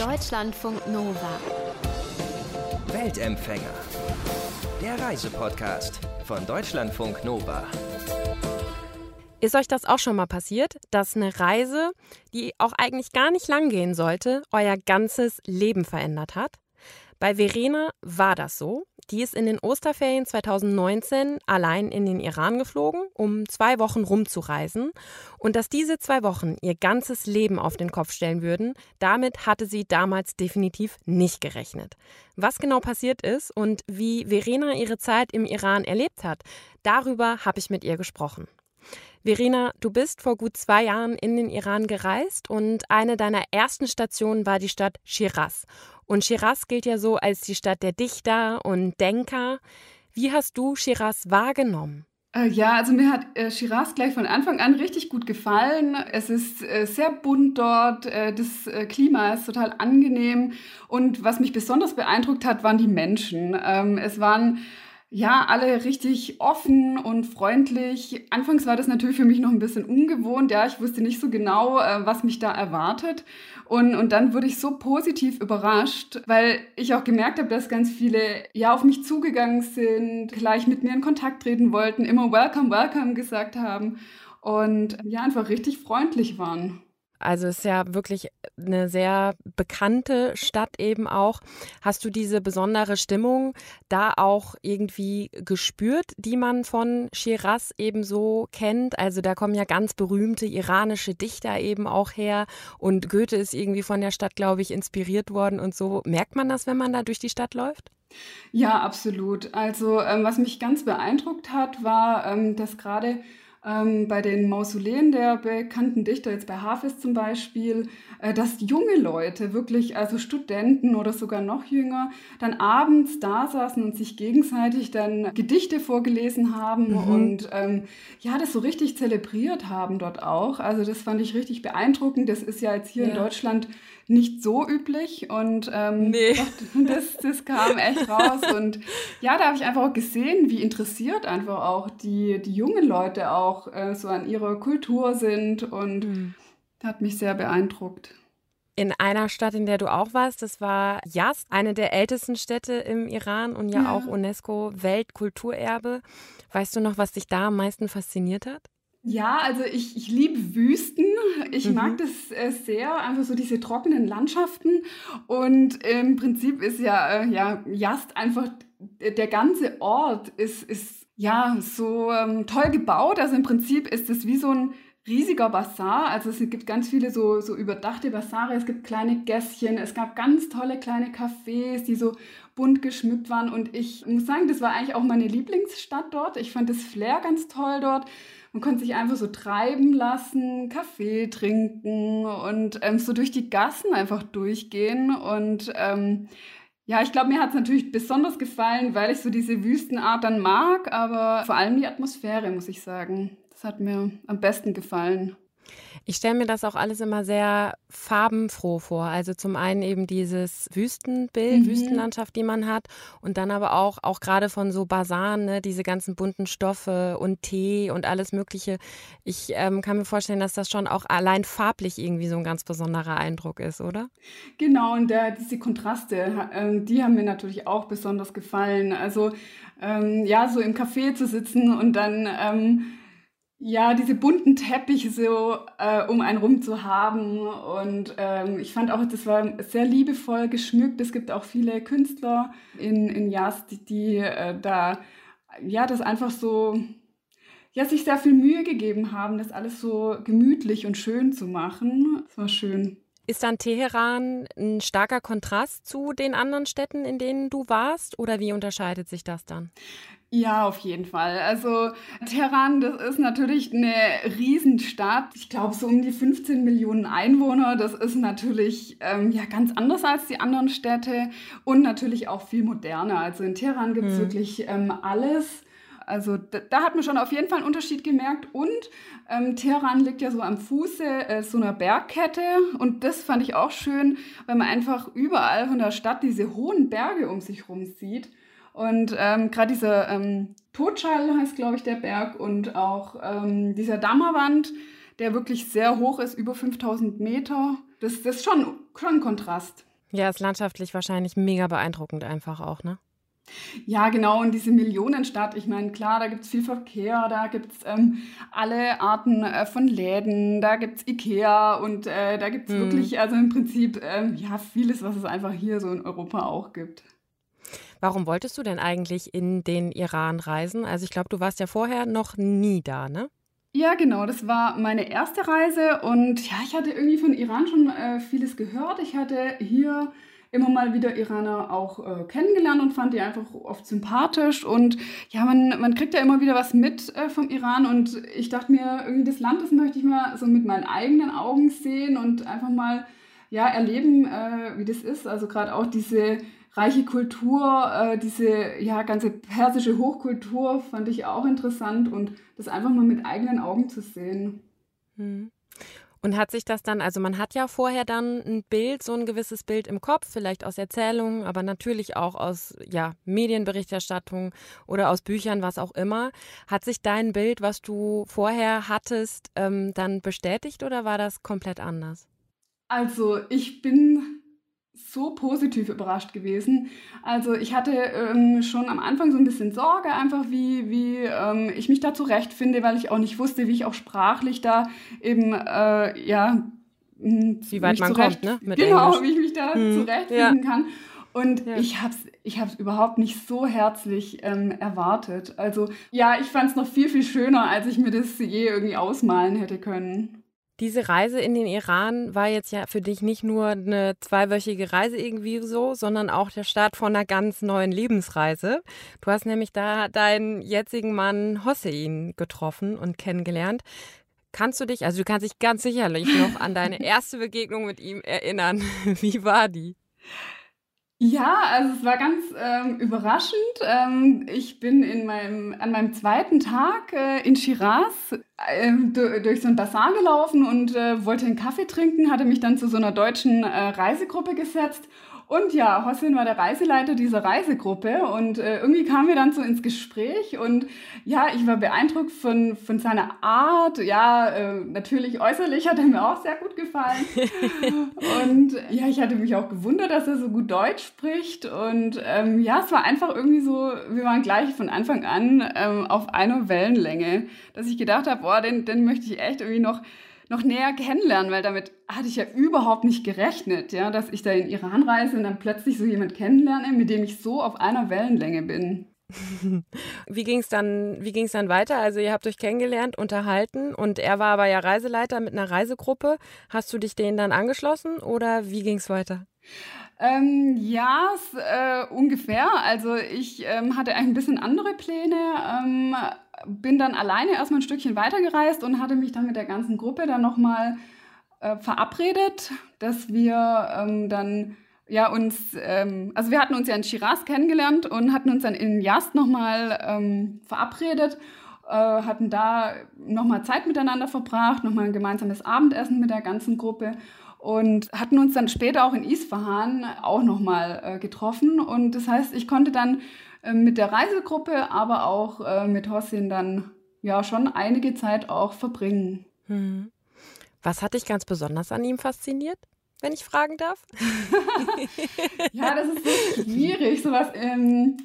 Deutschlandfunk Nova. Weltempfänger. Der Reisepodcast von Deutschlandfunk Nova. Ist euch das auch schon mal passiert, dass eine Reise, die auch eigentlich gar nicht lang gehen sollte, euer ganzes Leben verändert hat? Bei Verena war das so. Die ist in den Osterferien 2019 allein in den Iran geflogen, um zwei Wochen rumzureisen. Und dass diese zwei Wochen ihr ganzes Leben auf den Kopf stellen würden, damit hatte sie damals definitiv nicht gerechnet. Was genau passiert ist und wie Verena ihre Zeit im Iran erlebt hat, darüber habe ich mit ihr gesprochen. Verena, du bist vor gut zwei Jahren in den Iran gereist und eine deiner ersten Stationen war die Stadt Shiraz. Und Shiraz gilt ja so als die Stadt der Dichter und Denker. Wie hast du Shiraz wahrgenommen? Äh, ja, also mir hat äh, Shiraz gleich von Anfang an richtig gut gefallen. Es ist äh, sehr bunt dort, äh, das äh, Klima ist total angenehm und was mich besonders beeindruckt hat, waren die Menschen. Ähm, es waren ja, alle richtig offen und freundlich. Anfangs war das natürlich für mich noch ein bisschen ungewohnt. Ja, ich wusste nicht so genau, äh, was mich da erwartet. Und, und dann wurde ich so positiv überrascht, weil ich auch gemerkt habe, dass ganz viele ja auf mich zugegangen sind, gleich mit mir in Kontakt treten wollten, immer Welcome, Welcome gesagt haben und ja, einfach richtig freundlich waren. Also ist ja wirklich eine sehr bekannte Stadt eben auch. Hast du diese besondere Stimmung da auch irgendwie gespürt, die man von Shiraz eben so kennt? Also da kommen ja ganz berühmte iranische Dichter eben auch her und Goethe ist irgendwie von der Stadt, glaube ich, inspiriert worden und so. Merkt man das, wenn man da durch die Stadt läuft? Ja, absolut. Also ähm, was mich ganz beeindruckt hat, war, ähm, dass gerade ähm, bei den Mausoleen der bekannten Dichter, jetzt bei Hafiz zum Beispiel, äh, dass junge Leute, wirklich also Studenten oder sogar noch jünger, dann abends da saßen und sich gegenseitig dann Gedichte vorgelesen haben mhm. und ähm, ja, das so richtig zelebriert haben dort auch. Also das fand ich richtig beeindruckend. Das ist ja jetzt hier ja. in Deutschland nicht so üblich und ähm, nee. das, das kam echt raus. Und ja, da habe ich einfach auch gesehen, wie interessiert einfach auch die, die jungen Leute auch äh, so an ihrer Kultur sind und mhm. hat mich sehr beeindruckt. In einer Stadt, in der du auch warst, das war Yazd, eine der ältesten Städte im Iran und ja, ja. auch UNESCO-Weltkulturerbe. Weißt du noch, was dich da am meisten fasziniert hat? Ja, also ich, ich liebe Wüsten. Ich mhm. mag das äh, sehr, einfach so diese trockenen Landschaften. Und im Prinzip ist ja, äh, ja Jast einfach, der ganze Ort ist, ist ja so ähm, toll gebaut. Also im Prinzip ist es wie so ein riesiger Bazar. Also es gibt ganz viele so, so überdachte Bazare. Es gibt kleine Gässchen. Es gab ganz tolle kleine Cafés, die so bunt geschmückt waren. Und ich muss sagen, das war eigentlich auch meine Lieblingsstadt dort. Ich fand das Flair ganz toll dort. Man konnte sich einfach so treiben lassen, Kaffee trinken und ähm, so durch die Gassen einfach durchgehen. Und ähm, ja, ich glaube, mir hat es natürlich besonders gefallen, weil ich so diese Wüstenart dann mag, aber vor allem die Atmosphäre, muss ich sagen. Das hat mir am besten gefallen. Ich stelle mir das auch alles immer sehr farbenfroh vor. Also zum einen eben dieses Wüstenbild, mhm. Wüstenlandschaft, die man hat. Und dann aber auch, auch gerade von so Basaren, ne, diese ganzen bunten Stoffe und Tee und alles Mögliche. Ich ähm, kann mir vorstellen, dass das schon auch allein farblich irgendwie so ein ganz besonderer Eindruck ist, oder? Genau, und der, diese Kontraste, äh, die haben mir natürlich auch besonders gefallen. Also ähm, ja, so im Café zu sitzen und dann ähm, ja, diese bunten Teppiche so äh, um einen rum zu haben. Und ähm, ich fand auch, das war sehr liebevoll geschmückt. Es gibt auch viele Künstler in, in Jas, die, die äh, da ja das einfach so ja, sich sehr viel Mühe gegeben haben, das alles so gemütlich und schön zu machen. Das war schön. Ist dann Teheran ein starker Kontrast zu den anderen Städten, in denen du warst? Oder wie unterscheidet sich das dann? Ja, auf jeden Fall. Also Teheran, das ist natürlich eine Riesenstadt. Ich glaube, so um die 15 Millionen Einwohner. Das ist natürlich ähm, ja ganz anders als die anderen Städte und natürlich auch viel moderner. Also in Teheran gibt es hm. wirklich ähm, alles. Also da, da, hat man schon auf jeden Fall einen Unterschied gemerkt. Und ähm, Teheran liegt ja so am Fuße äh, so einer Bergkette. Und das fand ich auch schön, weil man einfach überall von der Stadt diese hohen Berge um sich herum sieht. Und ähm, gerade dieser ähm, Totschall heißt, glaube ich, der Berg und auch ähm, dieser Dammerwand, der wirklich sehr hoch ist, über 5000 Meter. Das, das ist schon, schon ein Kontrast. Ja, ist landschaftlich wahrscheinlich mega beeindruckend einfach auch, ne? Ja, genau. Und diese Millionenstadt, ich meine, klar, da gibt es viel Verkehr, da gibt es ähm, alle Arten äh, von Läden, da gibt es Ikea und äh, da gibt es hm. wirklich, also im Prinzip, ähm, ja, vieles, was es einfach hier so in Europa auch gibt. Warum wolltest du denn eigentlich in den Iran reisen? Also ich glaube, du warst ja vorher noch nie da, ne? Ja, genau. Das war meine erste Reise und ja, ich hatte irgendwie von Iran schon äh, vieles gehört. Ich hatte hier immer mal wieder Iraner auch äh, kennengelernt und fand die einfach oft sympathisch. Und ja, man, man kriegt ja immer wieder was mit äh, vom Iran. Und ich dachte mir, irgendwie das Land, das möchte ich mal so mit meinen eigenen Augen sehen und einfach mal ja, erleben, äh, wie das ist. Also gerade auch diese reiche Kultur, äh, diese ja, ganze persische Hochkultur fand ich auch interessant und das einfach mal mit eigenen Augen zu sehen. Hm. Und hat sich das dann, also man hat ja vorher dann ein Bild, so ein gewisses Bild im Kopf, vielleicht aus Erzählungen, aber natürlich auch aus ja, Medienberichterstattung oder aus Büchern, was auch immer. Hat sich dein Bild, was du vorher hattest, ähm, dann bestätigt oder war das komplett anders? Also ich bin so positiv überrascht gewesen. Also ich hatte ähm, schon am Anfang so ein bisschen Sorge, einfach wie, wie ähm, ich mich da zurechtfinde, weil ich auch nicht wusste, wie ich auch sprachlich da eben, äh, ja, wie weit man zurecht, kommt, ne? Mit genau, Englisch. wie ich mich da hm. zurechtfinden ja. kann. Und ja. ich habe es ich hab's überhaupt nicht so herzlich ähm, erwartet. Also ja, ich fand es noch viel, viel schöner, als ich mir das je irgendwie ausmalen hätte können. Diese Reise in den Iran war jetzt ja für dich nicht nur eine zweiwöchige Reise irgendwie so, sondern auch der Start von einer ganz neuen Lebensreise. Du hast nämlich da deinen jetzigen Mann Hossein getroffen und kennengelernt. Kannst du dich, also du kannst dich ganz sicherlich noch an deine erste Begegnung mit ihm erinnern. Wie war die? Ja, also es war ganz ähm, überraschend. Ähm, ich bin in meinem, an meinem zweiten Tag äh, in Shiraz äh, durch so ein Bazar gelaufen und äh, wollte einen Kaffee trinken, hatte mich dann zu so einer deutschen äh, Reisegruppe gesetzt und ja, Hossein war der Reiseleiter dieser Reisegruppe und äh, irgendwie kamen wir dann so ins Gespräch und ja, ich war beeindruckt von, von seiner Art. Ja, äh, natürlich äußerlich hat er mir auch sehr gut gefallen. und ja, ich hatte mich auch gewundert, dass er so gut Deutsch spricht. Und ähm, ja, es war einfach irgendwie so, wir waren gleich von Anfang an ähm, auf einer Wellenlänge, dass ich gedacht habe, boah, den, den möchte ich echt irgendwie noch noch näher kennenlernen, weil damit hatte ich ja überhaupt nicht gerechnet, ja, dass ich da in Iran reise und dann plötzlich so jemand kennenlerne, mit dem ich so auf einer Wellenlänge bin. Wie ging es dann, dann weiter? Also ihr habt euch kennengelernt, unterhalten und er war aber ja Reiseleiter mit einer Reisegruppe. Hast du dich denen dann angeschlossen oder wie ging es weiter? Ähm, ja, äh, ungefähr. Also ich ähm, hatte ein bisschen andere Pläne. Ähm, bin dann alleine erstmal ein Stückchen weitergereist und hatte mich dann mit der ganzen Gruppe dann nochmal äh, verabredet, dass wir ähm, dann ja uns, ähm, also wir hatten uns ja in Shiraz kennengelernt und hatten uns dann in Yast nochmal ähm, verabredet, äh, hatten da nochmal Zeit miteinander verbracht, nochmal ein gemeinsames Abendessen mit der ganzen Gruppe und hatten uns dann später auch in Isfahan auch nochmal äh, getroffen. Und das heißt, ich konnte dann mit der Reisegruppe, aber auch äh, mit Hossin dann ja schon einige Zeit auch verbringen. Hm. Was hat dich ganz besonders an ihm fasziniert? Wenn ich fragen darf? ja, das ist so schwierig, sowas ähm,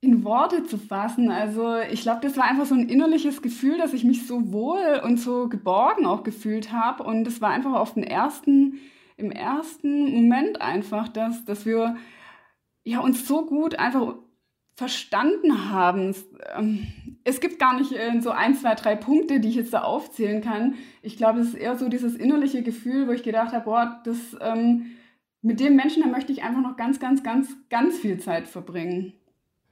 in Worte zu fassen. Also ich glaube, das war einfach so ein innerliches Gefühl, dass ich mich so wohl und so geborgen auch gefühlt habe. Und es war einfach auf den ersten, im ersten Moment einfach, dass, dass wir ja, uns so gut einfach verstanden haben. Ähm, es gibt gar nicht äh, so ein, zwei, drei Punkte, die ich jetzt da aufzählen kann. Ich glaube, es ist eher so dieses innerliche Gefühl, wo ich gedacht habe, boah, das, ähm, mit dem Menschen, da möchte ich einfach noch ganz, ganz, ganz, ganz viel Zeit verbringen.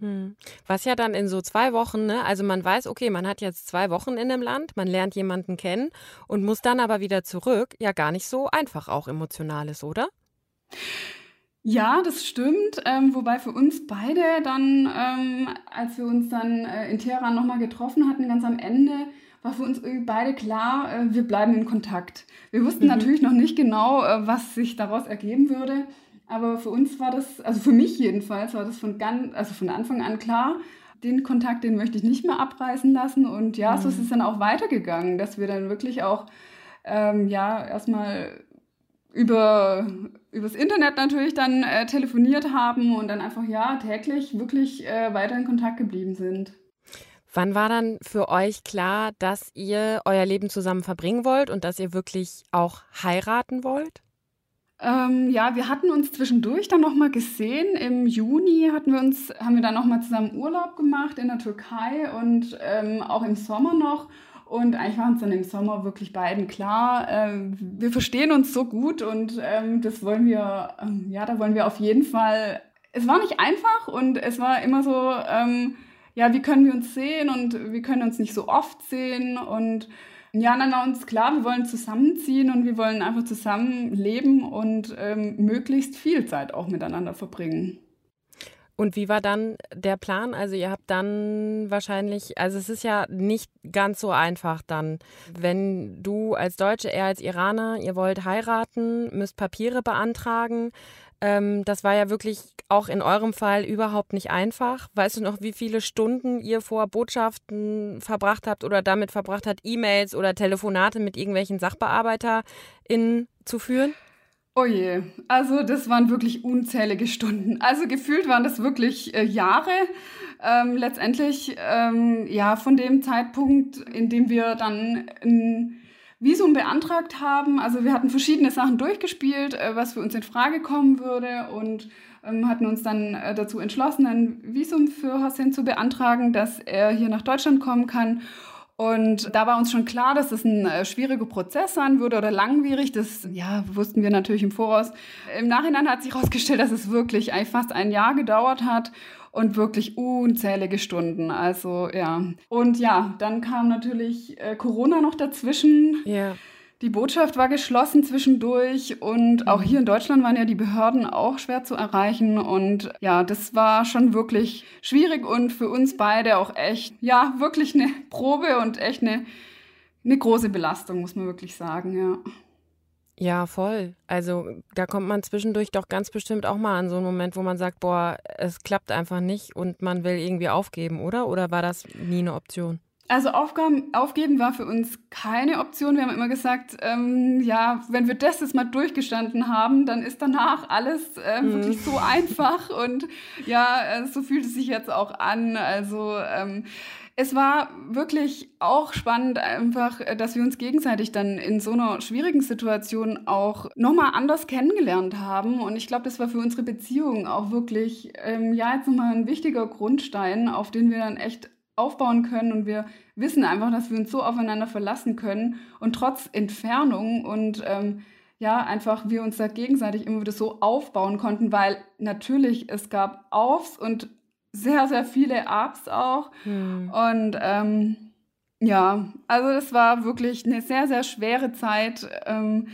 Hm. Was ja dann in so zwei Wochen, ne? also man weiß, okay, man hat jetzt zwei Wochen in einem Land, man lernt jemanden kennen und muss dann aber wieder zurück, ja gar nicht so einfach auch emotional ist, oder? Ja, das stimmt. Ähm, wobei für uns beide dann, ähm, als wir uns dann äh, in Teheran nochmal getroffen hatten, ganz am Ende, war für uns beide klar, äh, wir bleiben in Kontakt. Wir wussten mhm. natürlich noch nicht genau, äh, was sich daraus ergeben würde. Aber für uns war das, also für mich jedenfalls, war das von, ganz, also von Anfang an klar, den Kontakt, den möchte ich nicht mehr abreißen lassen. Und ja, mhm. so ist es dann auch weitergegangen, dass wir dann wirklich auch, ähm, ja, erstmal über übers Internet natürlich dann äh, telefoniert haben und dann einfach ja täglich wirklich äh, weiter in Kontakt geblieben sind. Wann war dann für euch klar, dass ihr euer Leben zusammen verbringen wollt und dass ihr wirklich auch heiraten wollt? Ähm, ja, wir hatten uns zwischendurch dann noch mal gesehen. Im Juni hatten wir uns, haben wir dann noch mal zusammen Urlaub gemacht in der Türkei und ähm, auch im Sommer noch. Und eigentlich war uns dann im Sommer wirklich beiden klar, ähm, wir verstehen uns so gut und ähm, das wollen wir, ähm, ja, da wollen wir auf jeden Fall. Es war nicht einfach und es war immer so, ähm, ja, wie können wir uns sehen und wir können uns nicht so oft sehen und ja, dann war uns klar, wir wollen zusammenziehen und wir wollen einfach zusammen leben und ähm, möglichst viel Zeit auch miteinander verbringen. Und wie war dann der Plan? Also ihr habt dann wahrscheinlich, also es ist ja nicht ganz so einfach dann, wenn du als Deutsche, er als Iraner, ihr wollt heiraten, müsst Papiere beantragen. Ähm, das war ja wirklich auch in eurem Fall überhaupt nicht einfach. Weißt du noch, wie viele Stunden ihr vor Botschaften verbracht habt oder damit verbracht habt, E-Mails oder Telefonate mit irgendwelchen SachbearbeiterInnen zu führen? Oh je, also das waren wirklich unzählige Stunden. Also gefühlt waren das wirklich äh, Jahre. Ähm, letztendlich, ähm, ja, von dem Zeitpunkt, in dem wir dann ein Visum beantragt haben. Also wir hatten verschiedene Sachen durchgespielt, äh, was für uns in Frage kommen würde und ähm, hatten uns dann äh, dazu entschlossen, ein Visum für Hossein zu beantragen, dass er hier nach Deutschland kommen kann. Und da war uns schon klar, dass es ein äh, schwieriger Prozess sein würde oder langwierig. Das ja, wussten wir natürlich im Voraus. Im Nachhinein hat sich herausgestellt, dass es wirklich fast ein Jahr gedauert hat und wirklich unzählige Stunden. Also ja. Und ja, dann kam natürlich äh, Corona noch dazwischen. Ja. Die Botschaft war geschlossen zwischendurch und auch hier in Deutschland waren ja die Behörden auch schwer zu erreichen und ja, das war schon wirklich schwierig und für uns beide auch echt, ja, wirklich eine Probe und echt eine, eine große Belastung, muss man wirklich sagen, ja. Ja, voll. Also da kommt man zwischendurch doch ganz bestimmt auch mal an so einen Moment, wo man sagt, boah, es klappt einfach nicht und man will irgendwie aufgeben, oder? Oder war das nie eine Option? Also Aufgaben, aufgeben war für uns keine Option. Wir haben immer gesagt, ähm, ja, wenn wir das jetzt mal durchgestanden haben, dann ist danach alles äh, mhm. wirklich so einfach und ja, äh, so fühlt es sich jetzt auch an. Also ähm, es war wirklich auch spannend einfach, äh, dass wir uns gegenseitig dann in so einer schwierigen Situation auch nochmal anders kennengelernt haben. Und ich glaube, das war für unsere Beziehung auch wirklich, ähm, ja, jetzt nochmal ein wichtiger Grundstein, auf den wir dann echt aufbauen können und wir wissen einfach, dass wir uns so aufeinander verlassen können und trotz Entfernung und ähm, ja, einfach wir uns da gegenseitig immer wieder so aufbauen konnten, weil natürlich es gab Aufs und sehr, sehr viele Ups auch. Hm. Und ähm, ja, also es war wirklich eine sehr, sehr schwere Zeit. Ähm,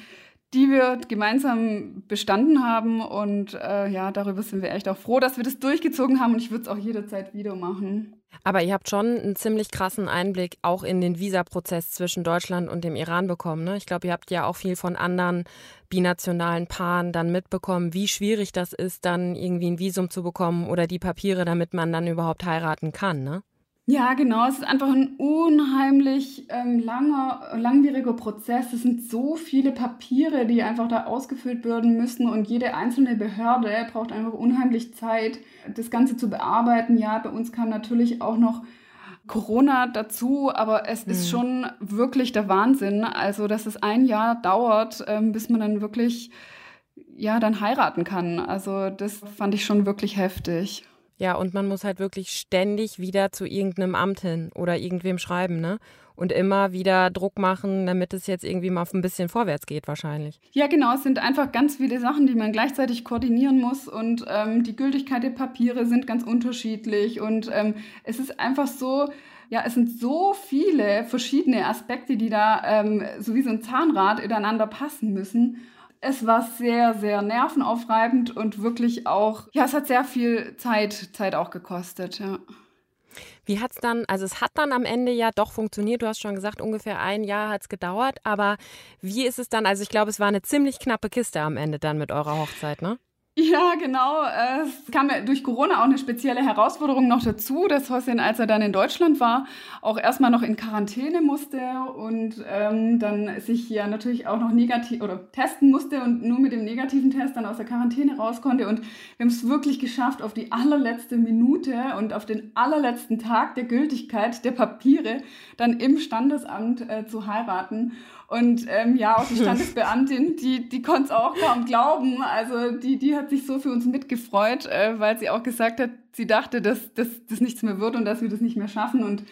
die wir gemeinsam bestanden haben. Und äh, ja, darüber sind wir echt auch froh, dass wir das durchgezogen haben. Und ich würde es auch jederzeit wieder machen. Aber ihr habt schon einen ziemlich krassen Einblick auch in den Visaprozess zwischen Deutschland und dem Iran bekommen. Ne? Ich glaube, ihr habt ja auch viel von anderen binationalen Paaren dann mitbekommen, wie schwierig das ist, dann irgendwie ein Visum zu bekommen oder die Papiere, damit man dann überhaupt heiraten kann. Ne? Ja, genau. Es ist einfach ein unheimlich ähm, langer, langwieriger Prozess. Es sind so viele Papiere, die einfach da ausgefüllt werden müssen und jede einzelne Behörde braucht einfach unheimlich Zeit, das Ganze zu bearbeiten. Ja, bei uns kam natürlich auch noch Corona dazu, aber es mhm. ist schon wirklich der Wahnsinn. Also, dass es ein Jahr dauert, ähm, bis man dann wirklich, ja, dann heiraten kann. Also, das fand ich schon wirklich heftig. Ja, und man muss halt wirklich ständig wieder zu irgendeinem Amt hin oder irgendwem schreiben, ne? Und immer wieder Druck machen, damit es jetzt irgendwie mal ein bisschen vorwärts geht, wahrscheinlich. Ja, genau. Es sind einfach ganz viele Sachen, die man gleichzeitig koordinieren muss. Und ähm, die Gültigkeit der Papiere sind ganz unterschiedlich. Und ähm, es ist einfach so, ja, es sind so viele verschiedene Aspekte, die da ähm, so wie so ein Zahnrad ineinander passen müssen. Es war sehr, sehr nervenaufreibend und wirklich auch, ja, es hat sehr viel Zeit, Zeit auch gekostet, ja. Wie hat es dann, also es hat dann am Ende ja doch funktioniert, du hast schon gesagt, ungefähr ein Jahr hat es gedauert, aber wie ist es dann, also ich glaube, es war eine ziemlich knappe Kiste am Ende dann mit eurer Hochzeit, ne? Ja, genau. Es kam durch Corona auch eine spezielle Herausforderung noch dazu, dass Hossein, als er dann in Deutschland war, auch erstmal noch in Quarantäne musste und ähm, dann sich ja natürlich auch noch negativ oder testen musste und nur mit dem negativen Test dann aus der Quarantäne raus konnte. Und wir haben es wirklich geschafft, auf die allerletzte Minute und auf den allerletzten Tag der Gültigkeit der Papiere dann im Standesamt äh, zu heiraten. Und ähm, ja, auch die Standesbeamtin, die, die konnte es auch kaum glauben. Also die, die hat sich so für uns mitgefreut, äh, weil sie auch gesagt hat, sie dachte, dass das nichts mehr wird und dass wir das nicht mehr schaffen. Und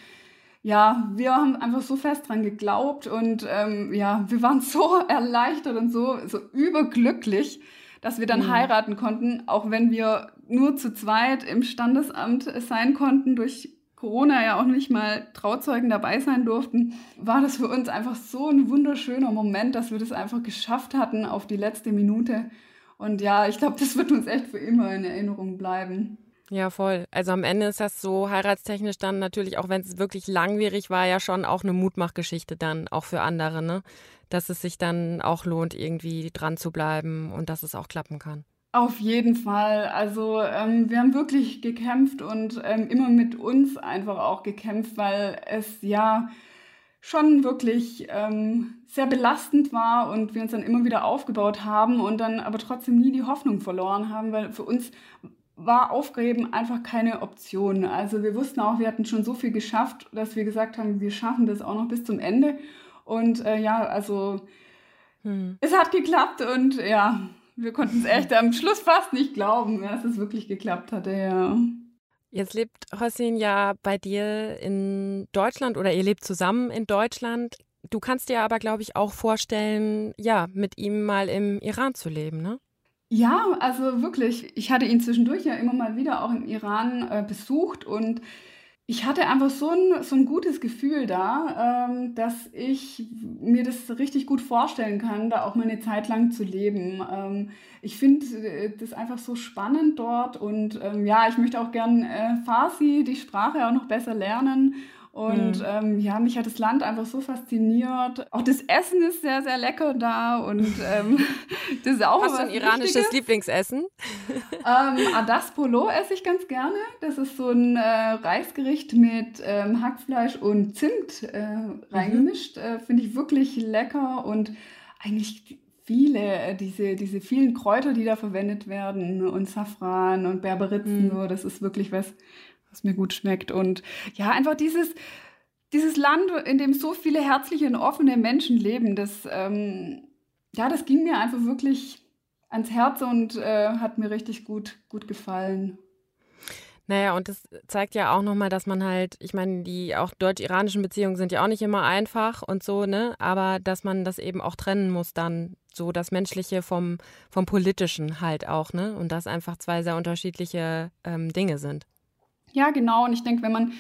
ja, wir haben einfach so fest dran geglaubt und ähm, ja, wir waren so erleichtert und so, so überglücklich, dass wir dann mhm. heiraten konnten, auch wenn wir nur zu zweit im Standesamt sein konnten durch Corona ja auch nicht mal Trauzeugen dabei sein durften, war das für uns einfach so ein wunderschöner Moment, dass wir das einfach geschafft hatten auf die letzte Minute. Und ja, ich glaube, das wird uns echt für immer in Erinnerung bleiben. Ja, voll. Also am Ende ist das so heiratstechnisch dann natürlich, auch wenn es wirklich langwierig war, ja schon auch eine Mutmachgeschichte dann auch für andere, ne? Dass es sich dann auch lohnt, irgendwie dran zu bleiben und dass es auch klappen kann. Auf jeden Fall. Also ähm, wir haben wirklich gekämpft und ähm, immer mit uns einfach auch gekämpft, weil es ja schon wirklich ähm, sehr belastend war und wir uns dann immer wieder aufgebaut haben und dann aber trotzdem nie die Hoffnung verloren haben, weil für uns war Aufgeben einfach keine Option. Also wir wussten auch, wir hatten schon so viel geschafft, dass wir gesagt haben, wir schaffen das auch noch bis zum Ende. Und äh, ja, also hm. es hat geklappt und ja, wir konnten es echt am Schluss fast nicht glauben, dass es wirklich geklappt hatte, ja. Jetzt lebt Hossein ja bei dir in Deutschland oder ihr lebt zusammen in Deutschland. Du kannst dir aber, glaube ich, auch vorstellen, ja, mit ihm mal im Iran zu leben, ne? Ja, also wirklich. Ich hatte ihn zwischendurch ja immer mal wieder auch im Iran äh, besucht und ich hatte einfach so ein, so ein gutes Gefühl da, ähm, dass ich mir das richtig gut vorstellen kann, da auch mal eine Zeit lang zu leben. Ähm, ich finde äh, das einfach so spannend dort und ähm, ja, ich möchte auch gern äh, Farsi, die Sprache auch noch besser lernen und mhm. ähm, ja, mich hat das Land einfach so fasziniert. Auch das Essen ist sehr, sehr lecker da. Und ähm, das ist auch Hast du ein iranisches Wichtiges. Lieblingsessen? Ähm, Adas Polo esse ich ganz gerne. Das ist so ein äh, Reisgericht mit ähm, Hackfleisch und Zimt äh, reingemischt. Mhm. Äh, Finde ich wirklich lecker und eigentlich viele, äh, diese, diese vielen Kräuter, die da verwendet werden und Safran und Berberitzen, mhm. so, das ist wirklich was, was mir gut schmeckt. Und ja, einfach dieses, dieses Land, in dem so viele herzliche und offene Menschen leben, das, ähm, ja, das ging mir einfach wirklich ans Herz und äh, hat mir richtig gut, gut gefallen. Naja, und das zeigt ja auch nochmal, dass man halt, ich meine, die auch deutsch-iranischen Beziehungen sind ja auch nicht immer einfach und so, ne? Aber dass man das eben auch trennen muss dann, so das Menschliche vom, vom Politischen halt auch, ne? Und das einfach zwei sehr unterschiedliche ähm, Dinge sind. Ja, genau. Und ich denke, wenn man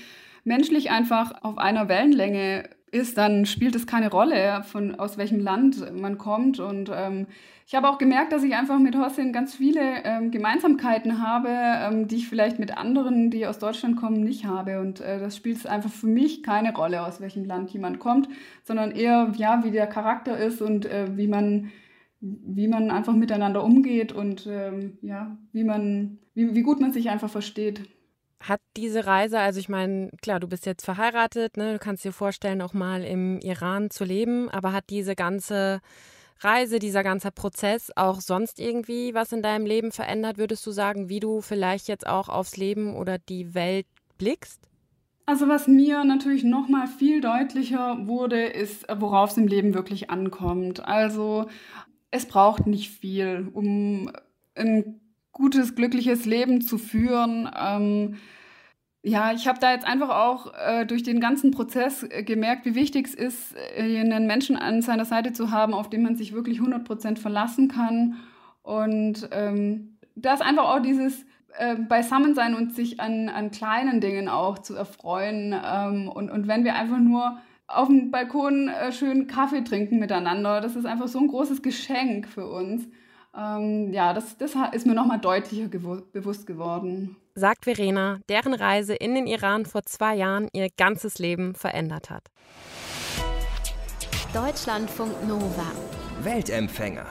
menschlich einfach auf einer Wellenlänge ist, dann spielt es keine Rolle, von aus welchem Land man kommt. Und ähm, ich habe auch gemerkt, dass ich einfach mit Hossein ganz viele ähm, Gemeinsamkeiten habe, ähm, die ich vielleicht mit anderen, die aus Deutschland kommen, nicht habe. Und äh, das spielt einfach für mich keine Rolle, aus welchem Land jemand kommt, sondern eher, ja, wie der Charakter ist und äh, wie man wie man einfach miteinander umgeht und ähm, ja, wie man, wie, wie gut man sich einfach versteht. Hat diese Reise, also ich meine, klar, du bist jetzt verheiratet, ne? du kannst dir vorstellen, auch mal im Iran zu leben, aber hat diese ganze Reise, dieser ganze Prozess auch sonst irgendwie was in deinem Leben verändert, würdest du sagen, wie du vielleicht jetzt auch aufs Leben oder die Welt blickst? Also was mir natürlich noch mal viel deutlicher wurde, ist, worauf es im Leben wirklich ankommt. Also es braucht nicht viel, um ein gutes, glückliches Leben zu führen. Ähm, ja, ich habe da jetzt einfach auch äh, durch den ganzen Prozess äh, gemerkt, wie wichtig es ist, äh, einen Menschen an seiner Seite zu haben, auf den man sich wirklich 100% verlassen kann. Und ähm, da ist einfach auch dieses äh, Beisammensein und sich an, an kleinen Dingen auch zu erfreuen. Ähm, und, und wenn wir einfach nur auf dem Balkon äh, schön Kaffee trinken miteinander, das ist einfach so ein großes Geschenk für uns. Ähm, ja, das, das ist mir nochmal deutlicher bewusst geworden sagt Verena, deren Reise in den Iran vor zwei Jahren ihr ganzes Leben verändert hat. Deutschlandfunk Nova. Weltempfänger.